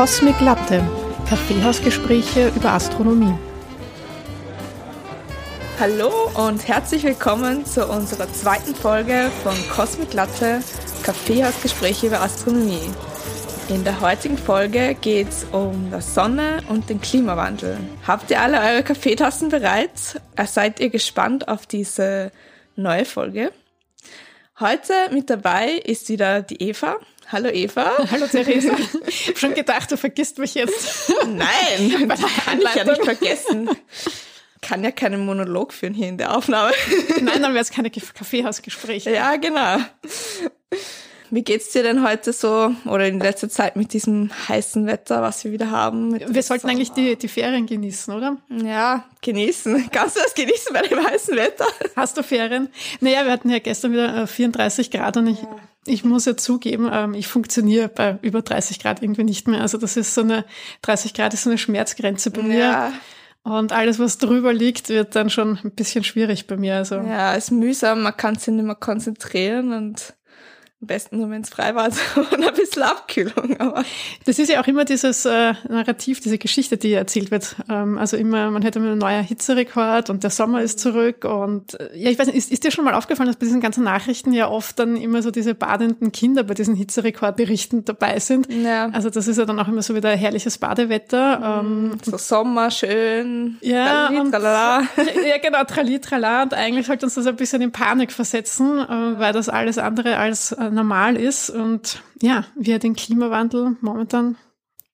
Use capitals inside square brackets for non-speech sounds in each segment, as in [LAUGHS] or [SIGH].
Cosmic Latte, Kaffeehausgespräche über Astronomie. Hallo und herzlich willkommen zu unserer zweiten Folge von Cosmic Latte, Kaffeehausgespräche über Astronomie. In der heutigen Folge geht es um die Sonne und den Klimawandel. Habt ihr alle eure Kaffeetassen bereit? Seid ihr gespannt auf diese neue Folge? Heute mit dabei ist wieder die Eva. Hallo Eva. [LAUGHS] Hallo Theresa. [LAUGHS] Ich habe schon gedacht, du vergisst mich jetzt. Nein, [LAUGHS] das kann ich ja nicht vergessen. Kann ja keinen Monolog führen hier in der Aufnahme. Nein, dann wäre es keine Kaffeehausgespräche. Ja, genau. Wie geht's dir denn heute so oder in letzter Zeit mit diesem heißen Wetter, was wir wieder haben? Wir sollten Sommer. eigentlich die, die Ferien genießen, oder? Ja, genießen. Kannst du das genießen bei dem heißen Wetter? Hast du Ferien? Naja, wir hatten ja gestern wieder 34 äh, Grad und ich, ja. Ich muss ja zugeben, ähm, ich funktioniere bei über 30 Grad irgendwie nicht mehr. Also das ist so eine, 30 Grad ist so eine Schmerzgrenze bei mir. Ja. Und alles, was drüber liegt, wird dann schon ein bisschen schwierig bei mir. Also. Ja, ist mühsam, man kann sich nicht mehr konzentrieren und am besten nur, wenn es frei war [LAUGHS] und ein bisschen Abkühlung. Aber das ist ja auch immer dieses äh, Narrativ, diese Geschichte, die erzählt wird. Ähm, also immer, man hätte immer ein neuer Hitzerekord und der Sommer ist zurück. Und äh, ja, ich weiß nicht, ist, ist dir schon mal aufgefallen, dass bei diesen ganzen Nachrichten ja oft dann immer so diese badenden Kinder bei diesen Hitzerekordberichten dabei sind? Ja. Also das ist ja dann auch immer so wieder herrliches Badewetter. Mhm, ähm, so Sommer, schön. Ja, trali, und, tralala. ja genau, trali, trala. Und eigentlich sollte uns das ein bisschen in Panik versetzen, äh, weil das alles andere als äh, normal ist und ja, wir den Klimawandel momentan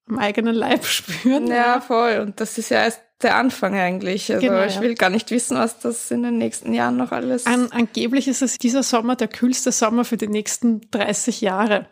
am eigenen Leib [LAUGHS] spüren. Ja, voll. Und das ist ja erst der Anfang eigentlich. Also genau, ich will gar nicht wissen, was das in den nächsten Jahren noch alles. An, angeblich ist es dieser Sommer der kühlste Sommer für die nächsten 30 Jahre.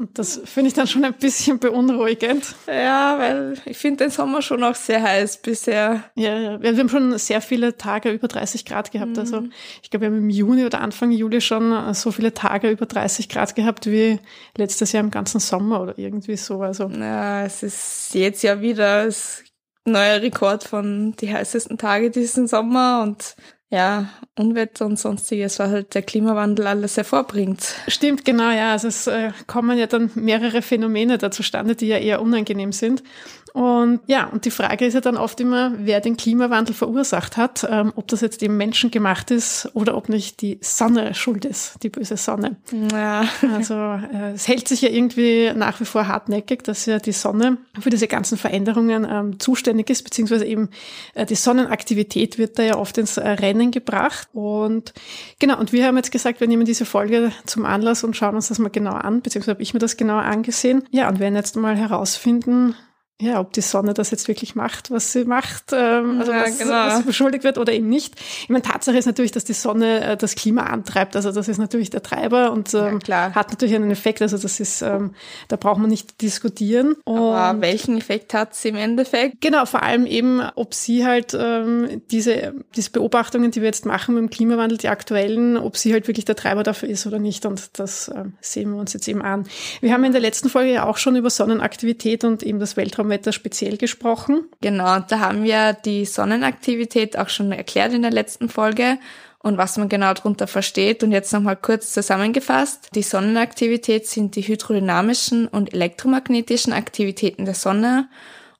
Und das finde ich dann schon ein bisschen beunruhigend. Ja, weil ich finde den Sommer schon auch sehr heiß bisher. Ja, ja. Wir haben schon sehr viele Tage über 30 Grad gehabt. Also mhm. Also ich glaube, wir haben im Juni oder Anfang Juli schon so viele Tage über 30 Grad gehabt wie letztes Jahr im ganzen Sommer oder irgendwie so. Also ja, es ist jetzt ja wieder das neue Rekord von die heißesten Tage diesen Sommer und ja, Unwetter und sonstiges, was halt der Klimawandel alles hervorbringt. Stimmt, genau, ja. Also es äh, kommen ja dann mehrere Phänomene da zustande, die ja eher unangenehm sind. Und ja, und die Frage ist ja dann oft immer, wer den Klimawandel verursacht hat, ähm, ob das jetzt eben menschengemacht ist oder ob nicht die Sonne schuld ist, die böse Sonne. Ja. Also äh, es hält sich ja irgendwie nach wie vor hartnäckig, dass ja die Sonne für diese ganzen Veränderungen ähm, zuständig ist, beziehungsweise eben äh, die Sonnenaktivität wird da ja oft ins äh, Rennen gebracht. Und genau, und wir haben jetzt gesagt, wir nehmen diese Folge zum Anlass und schauen uns das mal genau an, beziehungsweise habe ich mir das genauer angesehen. Ja, und werden jetzt mal herausfinden, ja, ob die Sonne das jetzt wirklich macht, was sie macht, ähm, also ja, was, genau. was beschuldigt wird oder eben nicht. Ich meine, Tatsache ist natürlich, dass die Sonne äh, das Klima antreibt. Also das ist natürlich der Treiber und ähm, ja, hat natürlich einen Effekt. Also das ist, ähm, da braucht man nicht diskutieren. Aber und welchen Effekt hat sie im Endeffekt? Genau, vor allem eben, ob sie halt ähm, diese, diese Beobachtungen, die wir jetzt machen mit dem Klimawandel, die aktuellen, ob sie halt wirklich der Treiber dafür ist oder nicht. Und das ähm, sehen wir uns jetzt eben an. Wir haben in der letzten Folge ja auch schon über Sonnenaktivität und eben das Weltraum Wetter speziell gesprochen. Genau, da haben wir die Sonnenaktivität auch schon erklärt in der letzten Folge und was man genau darunter versteht. Und jetzt nochmal kurz zusammengefasst. Die Sonnenaktivität sind die hydrodynamischen und elektromagnetischen Aktivitäten der Sonne.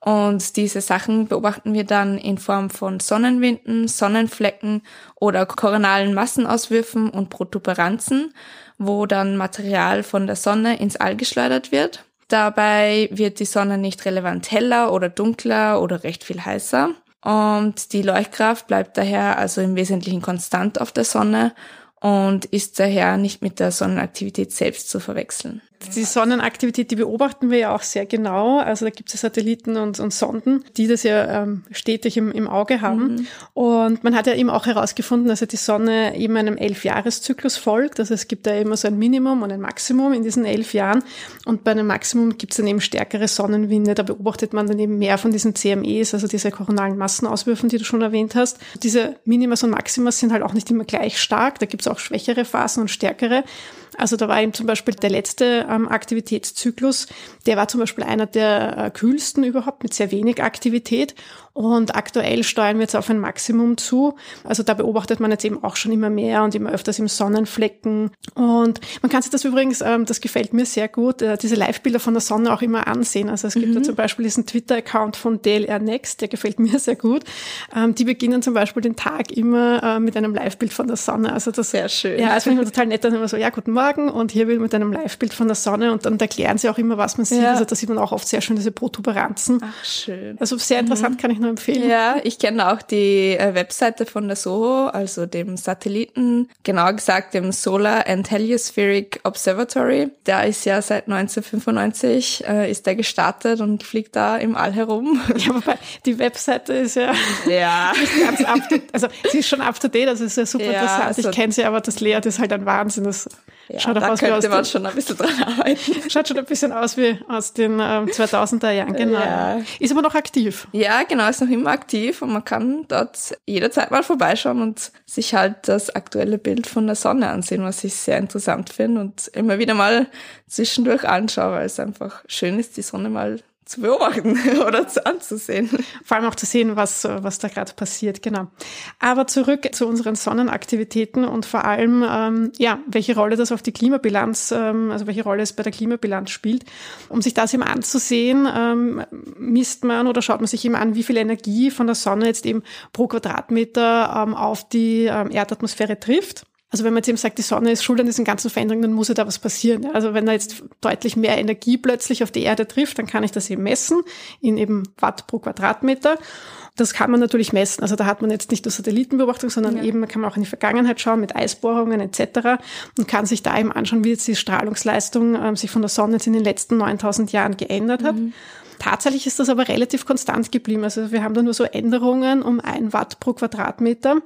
Und diese Sachen beobachten wir dann in Form von Sonnenwinden, Sonnenflecken oder koronalen Massenauswürfen und Protuberanzen, wo dann Material von der Sonne ins All geschleudert wird. Dabei wird die Sonne nicht relevant heller oder dunkler oder recht viel heißer. Und die Leuchtkraft bleibt daher also im Wesentlichen konstant auf der Sonne und ist daher nicht mit der Sonnenaktivität selbst zu verwechseln. Die Sonnenaktivität, die beobachten wir ja auch sehr genau. Also da gibt es Satelliten und, und, Sonden, die das ja ähm, stetig im, im, Auge haben. Mhm. Und man hat ja eben auch herausgefunden, dass ja die Sonne eben einem Elfjahreszyklus folgt. Also es gibt da immer so ein Minimum und ein Maximum in diesen elf Jahren. Und bei einem Maximum gibt es dann eben stärkere Sonnenwinde. Da beobachtet man dann eben mehr von diesen CMEs, also diese koronalen Massenauswürfen, die du schon erwähnt hast. Diese Minimas und Maximas sind halt auch nicht immer gleich stark. Da gibt es auch schwächere Phasen und stärkere. Also da war eben zum Beispiel der letzte ähm, Aktivitätszyklus, der war zum Beispiel einer der äh, kühlsten überhaupt mit sehr wenig Aktivität. Und aktuell steuern wir jetzt auf ein Maximum zu. Also da beobachtet man jetzt eben auch schon immer mehr und immer öfters im Sonnenflecken. Und man kann sich das übrigens, ähm, das gefällt mir sehr gut, äh, diese Live-Bilder von der Sonne auch immer ansehen. Also es gibt mhm. da zum Beispiel diesen Twitter-Account von DLR Next, der gefällt mir sehr gut. Ähm, die beginnen zum Beispiel den Tag immer äh, mit einem Live-Bild von der Sonne. Also das sehr schön. Ja, das finde ich total nett. Dann immer so, ja, guten Morgen und hier will mit einem Live-Bild von der Sonne und dann erklären sie auch immer, was man sieht. Ja. Also da sieht man auch oft sehr schön diese Protuberanzen. Ach, schön. Also sehr interessant, mhm. kann ich nur empfehlen. Ja, ich kenne auch die äh, Webseite von der SOHO, also dem Satelliten, genau gesagt dem Solar and Heliospheric Observatory. Der ist ja seit 1995 äh, ist der gestartet und fliegt da im All herum. [LAUGHS] Ja, wobei die Webseite ist ja, ja. [LAUGHS] ganz up to, also sie ist schon up to date, also ist ja super ja, interessant. Also ich kenne sie, aber das Layout ist halt ein Wahnsinn. Das ja, Schaut da aus könnte man den, schon ein bisschen dran arbeiten. [LAUGHS] Schaut schon ein bisschen aus wie aus den ähm, 2000er Jahren, genau. Ja. Ist aber noch aktiv. Ja, genau, ist noch immer aktiv und man kann dort jederzeit mal vorbeischauen und sich halt das aktuelle Bild von der Sonne ansehen, was ich sehr interessant finde und immer wieder mal zwischendurch anschaue, weil es einfach schön ist, die Sonne mal zu beobachten [LAUGHS] oder zu anzusehen. Vor allem auch zu sehen, was, was da gerade passiert, genau. Aber zurück zu unseren Sonnenaktivitäten und vor allem, ähm, ja, welche Rolle das auf die Klimabilanz, ähm, also welche Rolle es bei der Klimabilanz spielt. Um sich das eben anzusehen, ähm, misst man oder schaut man sich eben an, wie viel Energie von der Sonne jetzt eben pro Quadratmeter ähm, auf die ähm, Erdatmosphäre trifft. Also wenn man jetzt eben sagt, die Sonne ist schuld an diesen ganzen Veränderungen, dann muss ja da was passieren. Also wenn da jetzt deutlich mehr Energie plötzlich auf die Erde trifft, dann kann ich das eben messen in eben Watt pro Quadratmeter. Das kann man natürlich messen. Also da hat man jetzt nicht nur Satellitenbeobachtung, sondern ja. eben kann man auch in die Vergangenheit schauen mit Eisbohrungen etc. und kann sich da eben anschauen, wie jetzt die Strahlungsleistung äh, sich von der Sonne jetzt in den letzten 9000 Jahren geändert hat. Mhm. Tatsächlich ist das aber relativ konstant geblieben. Also wir haben da nur so Änderungen um ein Watt pro Quadratmeter.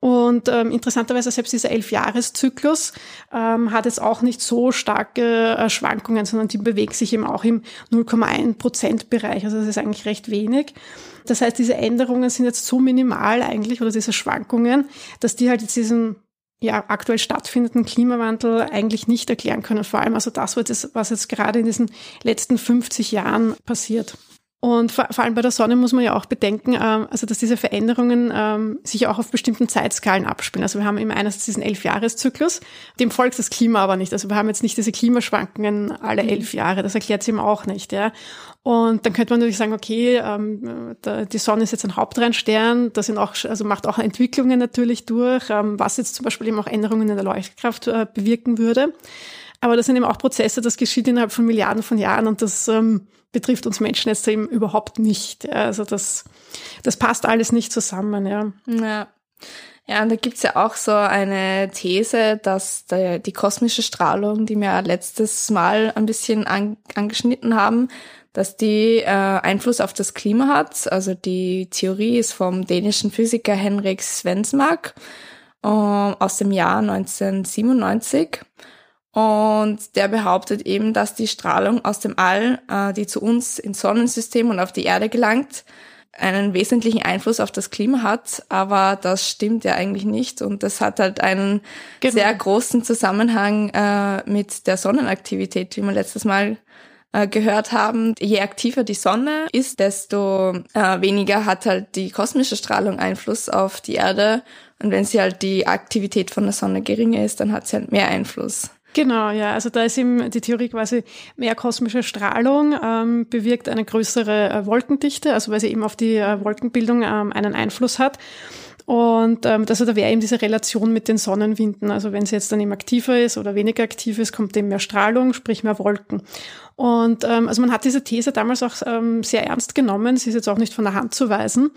Und ähm, interessanterweise selbst dieser Elfjahreszyklus ähm, hat jetzt auch nicht so starke äh, Schwankungen, sondern die bewegt sich eben auch im 0,1 Prozent Bereich. Also das ist eigentlich recht wenig. Das heißt, diese Änderungen sind jetzt so minimal eigentlich oder diese Schwankungen, dass die halt jetzt diesen ja, aktuell stattfindenden Klimawandel eigentlich nicht erklären können. Vor allem also das, was jetzt, gerade in diesen letzten 50 Jahren passiert. Und vor, allem bei der Sonne muss man ja auch bedenken, ähm, also dass diese Veränderungen ähm, sich auch auf bestimmten Zeitskalen abspielen. Also wir haben immer einerseits diesen Elfjahreszyklus, dem folgt das Klima aber nicht. Also wir haben jetzt nicht diese Klimaschwankungen alle elf Jahre, das erklärt sie eben auch nicht. Ja. Und dann könnte man natürlich sagen, okay, ähm, die Sonne ist jetzt ein Hauptreinstern, das sind auch, also macht auch Entwicklungen natürlich durch, ähm, was jetzt zum Beispiel eben auch Änderungen in der Leuchtkraft äh, bewirken würde. Aber das sind eben auch Prozesse, das geschieht innerhalb von Milliarden von Jahren und das ähm, betrifft uns Menschen jetzt eben überhaupt nicht. Ja. Also das, das passt alles nicht zusammen, ja. Ja. Ja, und da gibt's ja auch so eine These, dass der, die kosmische Strahlung, die wir letztes Mal ein bisschen an, angeschnitten haben, dass die äh, Einfluss auf das Klima hat. Also die Theorie ist vom dänischen Physiker Henrik Svensmark äh, aus dem Jahr 1997. Und der behauptet eben, dass die Strahlung aus dem All, äh, die zu uns ins Sonnensystem und auf die Erde gelangt, einen wesentlichen Einfluss auf das Klima hat, aber das stimmt ja eigentlich nicht und das hat halt einen genau. sehr großen Zusammenhang äh, mit der Sonnenaktivität, wie wir letztes Mal äh, gehört haben. Je aktiver die Sonne ist, desto äh, weniger hat halt die kosmische Strahlung Einfluss auf die Erde und wenn sie halt die Aktivität von der Sonne geringer ist, dann hat sie halt mehr Einfluss. Genau, ja. Also da ist eben die Theorie quasi mehr kosmische Strahlung ähm, bewirkt eine größere äh, Wolkendichte, also weil sie eben auf die äh, Wolkenbildung ähm, einen Einfluss hat. Und ähm, also da wäre eben diese Relation mit den Sonnenwinden. Also wenn sie jetzt dann eben aktiver ist oder weniger aktiv ist, kommt eben mehr Strahlung, sprich mehr Wolken. Und ähm, also man hat diese These damals auch ähm, sehr ernst genommen. Sie ist jetzt auch nicht von der Hand zu weisen.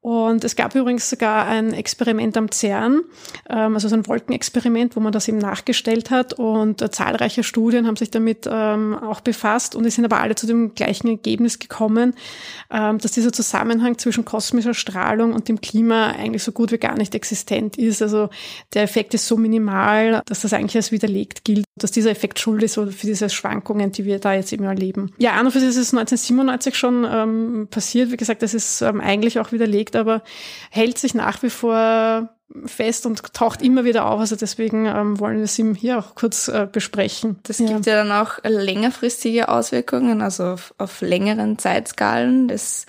Und es gab übrigens sogar ein Experiment am CERN, ähm, also so ein Wolkenexperiment, wo man das eben nachgestellt hat. Und äh, zahlreiche Studien haben sich damit ähm, auch befasst und die sind aber alle zu dem gleichen Ergebnis gekommen, ähm, dass dieser Zusammenhang zwischen kosmischer Strahlung und dem Klima eigentlich so gut wie gar nicht existent ist. Also der Effekt ist so minimal, dass das eigentlich als widerlegt gilt, dass dieser Effekt schuld ist für diese Schwankungen, die wir da jetzt eben erleben. Ja, an und für sich ist es 1997 schon ähm, passiert. Wie gesagt, das ist ähm, eigentlich auch widerlegt, aber hält sich nach wie vor fest und taucht immer wieder auf. Also deswegen ähm, wollen wir es ihm hier auch kurz äh, besprechen. Das ja. gibt ja dann auch längerfristige Auswirkungen, also auf, auf längeren Zeitskalen des,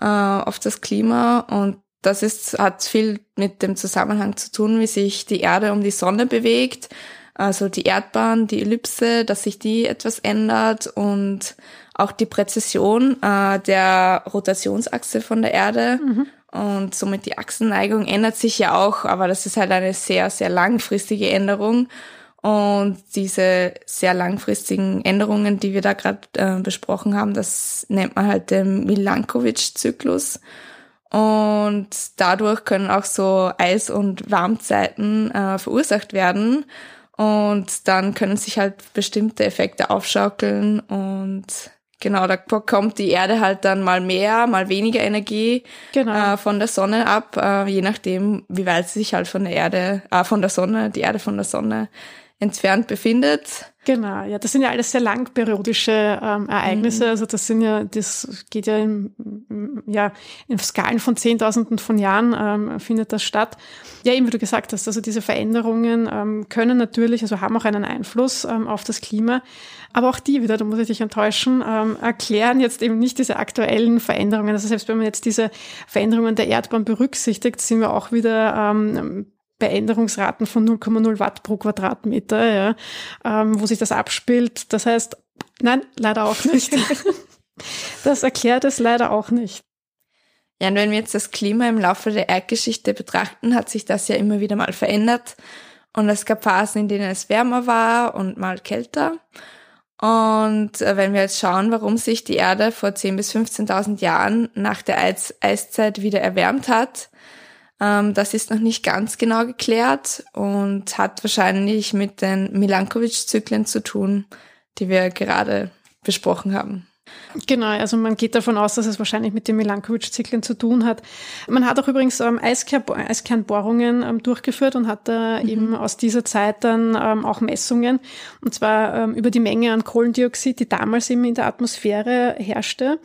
äh, auf das Klima. Und das ist, hat viel mit dem Zusammenhang zu tun, wie sich die Erde um die Sonne bewegt. Also die Erdbahn, die Ellipse, dass sich die etwas ändert und auch die Präzision äh, der Rotationsachse von der Erde. Mhm und somit die Achsenneigung ändert sich ja auch, aber das ist halt eine sehr, sehr langfristige Änderung. Und diese sehr langfristigen Änderungen, die wir da gerade äh, besprochen haben, das nennt man halt den Milankovic-Zyklus. Und dadurch können auch so Eis- und Warmzeiten äh, verursacht werden. Und dann können sich halt bestimmte Effekte aufschaukeln und Genau, da bekommt die Erde halt dann mal mehr, mal weniger Energie genau. äh, von der Sonne ab, äh, je nachdem, wie weit sie sich halt von der Erde, äh, von der Sonne, die Erde von der Sonne entfernt befindet. Genau, ja, das sind ja alles sehr langperiodische ähm, Ereignisse. Mhm. Also das sind ja, das geht ja in, ja, in Skalen von Zehntausenden von Jahren ähm, findet das statt. Ja, eben wie du gesagt hast, also diese Veränderungen ähm, können natürlich, also haben auch einen Einfluss ähm, auf das Klima. Aber auch die wieder, da muss ich dich enttäuschen, ähm, erklären jetzt eben nicht diese aktuellen Veränderungen. Also selbst wenn man jetzt diese Veränderungen der Erdbahn berücksichtigt, sind wir auch wieder ähm, bei Änderungsraten von 0,0 Watt pro Quadratmeter, ja, ähm, wo sich das abspielt. Das heißt, nein, leider auch nicht. [LAUGHS] das erklärt es leider auch nicht. Ja, und wenn wir jetzt das Klima im Laufe der Erdgeschichte betrachten, hat sich das ja immer wieder mal verändert. Und es gab Phasen, in denen es wärmer war und mal kälter. Und äh, wenn wir jetzt schauen, warum sich die Erde vor 10.000 bis 15.000 Jahren nach der Eis Eiszeit wieder erwärmt hat, das ist noch nicht ganz genau geklärt und hat wahrscheinlich mit den Milankovic-Zyklen zu tun, die wir gerade besprochen haben. Genau, also man geht davon aus, dass es wahrscheinlich mit den Milankovic-Zyklen zu tun hat. Man hat auch übrigens ähm, Eiskernbohrungen ähm, durchgeführt und hat da mhm. eben aus dieser Zeit dann ähm, auch Messungen, und zwar ähm, über die Menge an Kohlendioxid, die damals eben in der Atmosphäre herrschte.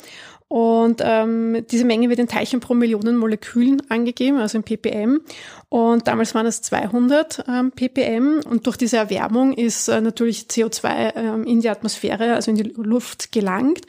Und ähm, diese Menge wird in Teilchen pro Millionen Molekülen angegeben, also in ppm. Und damals waren es 200 ähm, ppm. Und durch diese Erwärmung ist äh, natürlich CO2 ähm, in die Atmosphäre, also in die Luft gelangt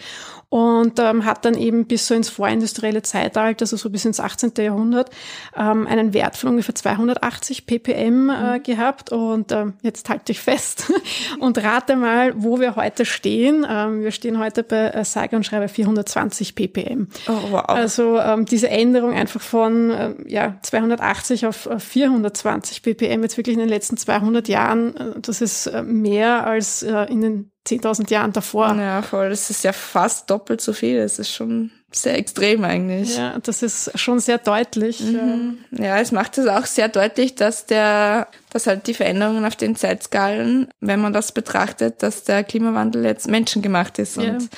und ähm, hat dann eben bis so ins vorindustrielle Zeitalter, also so bis ins 18. Jahrhundert, ähm, einen Wert von ungefähr 280 ppm äh, mhm. gehabt. Und ähm, jetzt halte ich fest [LAUGHS] und rate mal, wo wir heute stehen. Ähm, wir stehen heute bei äh, sage und schreibe 420 ppm. Oh, wow. Also ähm, diese Änderung einfach von äh, ja, 280 auf 420 ppm jetzt wirklich in den letzten 200 Jahren, äh, das ist äh, mehr als äh, in den 10.000 Jahren davor. Ja, voll. Das ist ja fast doppelt so viel. Das ist schon sehr extrem eigentlich. Ja, das ist schon sehr deutlich. Mhm. Ja, es macht es auch sehr deutlich, dass der, dass halt die Veränderungen auf den Zeitskalen, wenn man das betrachtet, dass der Klimawandel jetzt menschengemacht ist ja. und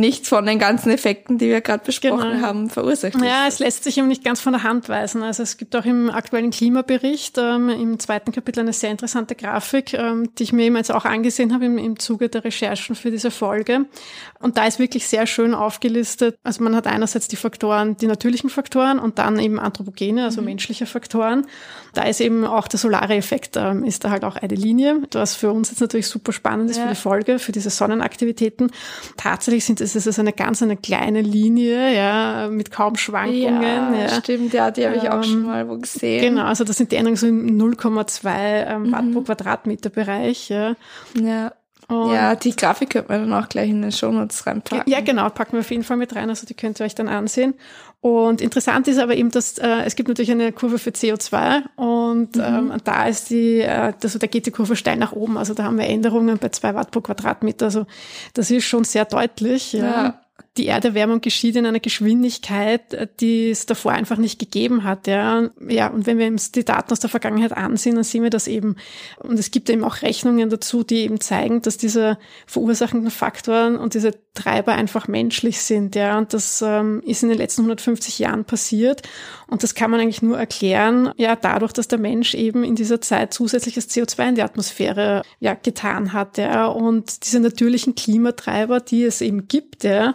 nicht von den ganzen Effekten, die wir gerade besprochen genau. haben, verursacht ist. Ja, es lässt sich eben nicht ganz von der Hand weisen. Also es gibt auch im aktuellen Klimabericht ähm, im zweiten Kapitel eine sehr interessante Grafik, ähm, die ich mir eben jetzt auch angesehen habe im, im Zuge der Recherchen für diese Folge. Und da ist wirklich sehr schön aufgelistet. Also man hat einerseits die Faktoren, die natürlichen Faktoren und dann eben Anthropogene, also mhm. menschliche Faktoren. Da ist eben auch der solare Effekt, ähm, ist da halt auch eine Linie, was für uns jetzt natürlich super spannend ist ja. für die Folge, für diese Sonnenaktivitäten. Tatsächlich sind es ist eine ganz eine kleine Linie, ja, mit kaum Schwankungen. Ja, ja. stimmt, ja, die habe ich auch schon ähm, mal wo gesehen. Genau, also das sind die Änderungen so im 0,2 ähm, Watt mhm. pro Quadratmeter Bereich. Ja. ja. Und ja, die Grafik könnte man dann auch gleich in den Shownotes reinpacken. Ja, genau, packen wir auf jeden Fall mit rein, also die könnt ihr euch dann ansehen. Und interessant ist aber eben, dass äh, es gibt natürlich eine Kurve für CO2 und mhm. ähm, da ist die, äh, also da geht die Kurve steil nach oben. Also da haben wir Änderungen bei zwei Watt pro Quadratmeter. Also das ist schon sehr deutlich. Ja. ja die Erderwärmung geschieht in einer Geschwindigkeit, die es davor einfach nicht gegeben hat. Ja, ja und wenn wir uns die Daten aus der Vergangenheit ansehen, dann sehen wir das eben. Und es gibt eben auch Rechnungen dazu, die eben zeigen, dass diese verursachenden Faktoren und diese Treiber einfach menschlich sind, ja. Und das ähm, ist in den letzten 150 Jahren passiert. Und das kann man eigentlich nur erklären, ja, dadurch, dass der Mensch eben in dieser Zeit zusätzliches CO2 in die Atmosphäre ja, getan hat, ja. Und diese natürlichen Klimatreiber, die es eben gibt, ja,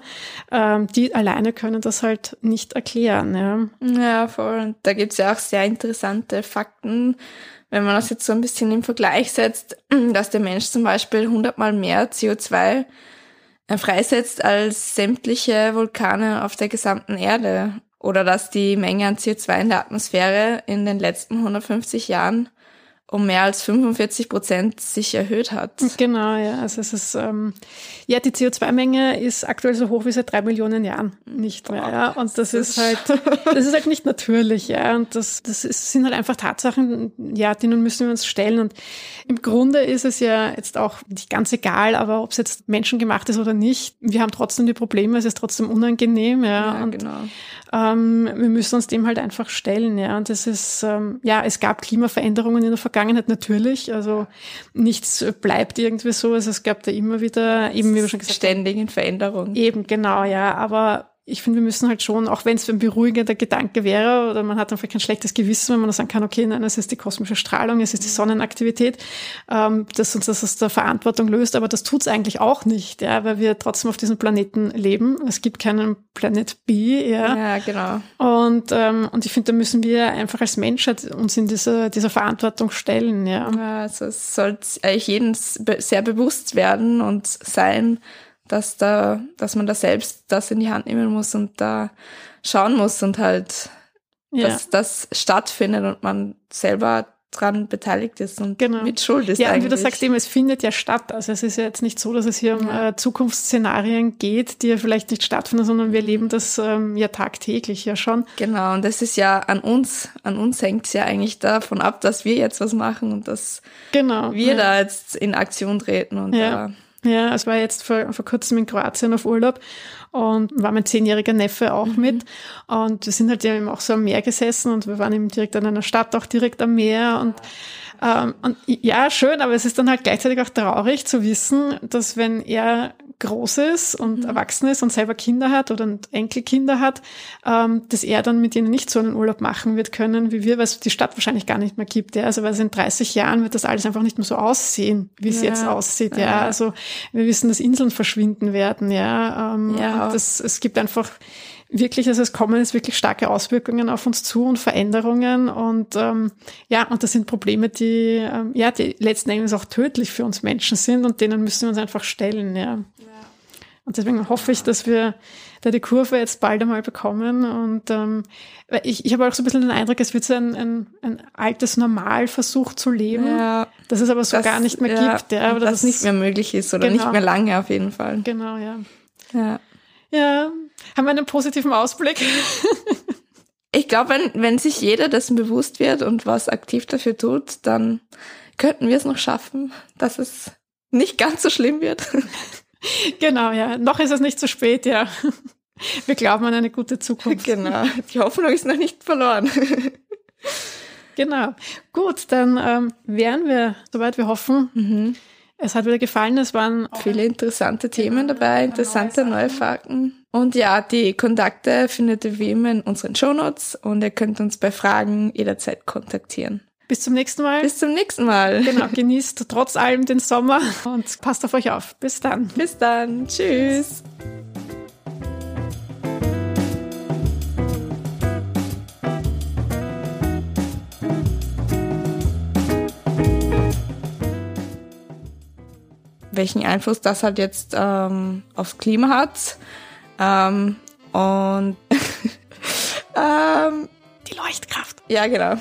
ähm, die alleine können das halt nicht erklären, ja. Ja, voll. Und da gibt's ja auch sehr interessante Fakten wenn man das jetzt so ein bisschen im Vergleich setzt, [CLEARS THROAT] dass der Mensch zum Beispiel hundertmal mehr CO2 äh, freisetzt als sämtliche Vulkane auf der gesamten Erde oder dass die Menge an CO2 in der Atmosphäre in den letzten 150 Jahren um mehr als 45 Prozent sich erhöht hat. Genau, ja. Also es ist ähm, ja die CO2-Menge ist aktuell so hoch wie seit drei Millionen Jahren nicht mehr. Ja. Und das, das ist halt [LAUGHS] das ist halt nicht natürlich, ja. Und das das ist, sind halt einfach Tatsachen, ja, denen müssen wir uns stellen. Und im Grunde ist es ja jetzt auch nicht ganz egal, aber ob es jetzt menschengemacht ist oder nicht, wir haben trotzdem die Probleme. Es ist trotzdem unangenehm, ja. ja und genau. ähm, wir müssen uns dem halt einfach stellen, ja. Und das ist ähm, ja, es gab Klimaveränderungen in der Vergangenheit Vergangenheit natürlich. Also nichts bleibt irgendwie so. Also es gab da immer wieder, eben wie wir schon gesagt Ständigen Veränderungen. Eben, genau, ja. Aber ich finde, wir müssen halt schon, auch wenn es ein beruhigender Gedanke wäre oder man hat einfach kein schlechtes Gewissen, wenn man sagen kann, okay, nein, es ist die kosmische Strahlung, es ist die Sonnenaktivität, ähm, das uns das aus der Verantwortung löst, aber das tut es eigentlich auch nicht, ja, weil wir trotzdem auf diesem Planeten leben. Es gibt keinen Planet B, ja. Ja, genau. Und, ähm, und ich finde, da müssen wir einfach als Menschheit uns in dieser, dieser Verantwortung stellen, ja. ja also es sollte eigentlich jedem sehr bewusst werden und sein, dass da, dass man da selbst das in die Hand nehmen muss und da schauen muss und halt, ja. dass das stattfindet und man selber dran beteiligt ist und genau. mit Schuld ist. Ja, eigentlich. und wie du sagst, eben, es findet ja statt. Also es ist ja jetzt nicht so, dass es hier um äh, Zukunftsszenarien geht, die ja vielleicht nicht stattfinden, sondern wir leben das ähm, ja tagtäglich ja schon. Genau, und das ist ja an uns, an uns hängt es ja eigentlich davon ab, dass wir jetzt was machen und dass genau, wir ja. da jetzt in Aktion treten und ja. da ja, es war jetzt vor, vor kurzem in Kroatien auf Urlaub und war mein zehnjähriger Neffe auch mhm. mit. Und wir sind halt eben auch so am Meer gesessen und wir waren eben direkt an einer Stadt, auch direkt am Meer und ähm, und ja, schön, aber es ist dann halt gleichzeitig auch traurig zu wissen, dass wenn er groß ist und mhm. erwachsen ist und selber Kinder hat oder Enkelkinder hat, ähm, dass er dann mit ihnen nicht so einen Urlaub machen wird können wie wir, weil es die Stadt wahrscheinlich gar nicht mehr gibt. Ja? Also weil es in 30 Jahren wird das alles einfach nicht mehr so aussehen, wie es ja. jetzt aussieht. Ja? ja, also wir wissen, dass Inseln verschwinden werden. Ja, ähm, ja. Das, es gibt einfach wirklich, also es kommen jetzt wirklich starke Auswirkungen auf uns zu und Veränderungen und ähm, ja, und das sind Probleme, die ähm, ja, die letzten Endes auch tödlich für uns Menschen sind und denen müssen wir uns einfach stellen, ja. Und deswegen hoffe ich, dass wir da die Kurve jetzt bald einmal bekommen. Und ähm, ich, ich habe auch so ein bisschen den Eindruck, es wird so ein, ein, ein altes Normal versucht zu leben, ja, das es aber so das, gar nicht mehr ja, gibt. Ja, oder das, das nicht mehr möglich ist oder genau. nicht mehr lange auf jeden Fall. Genau, ja. Ja, ja haben wir einen positiven Ausblick? [LAUGHS] ich glaube, wenn, wenn sich jeder dessen bewusst wird und was aktiv dafür tut, dann könnten wir es noch schaffen, dass es nicht ganz so schlimm wird. [LAUGHS] [LAUGHS] Genau, ja. Noch ist es nicht zu spät, ja. [LAUGHS] Wir glauben an eine gute Zukunft. [LAUGHS] Genau. Die Hoffnung ist noch nicht verloren. Genau. Gut, dann ähm, wären wir soweit wir hoffen. Mhm. Es hat wieder gefallen. Es waren viele interessante Themen dabei, interessante neue Fakten. Und ja, die Kontakte findet ihr wie immer in unseren Shownotes und ihr könnt uns bei Fragen jederzeit kontaktieren. Bis zum nächsten Mal. Bis zum nächsten Mal. Genau, genießt trotz allem den Sommer und passt auf euch auf. Bis dann. Bis dann. Tschüss. welchen Einfluss das halt jetzt ähm, aufs Klima hat. Ähm, und [LAUGHS] ähm, die Leuchtkraft. Ja, genau.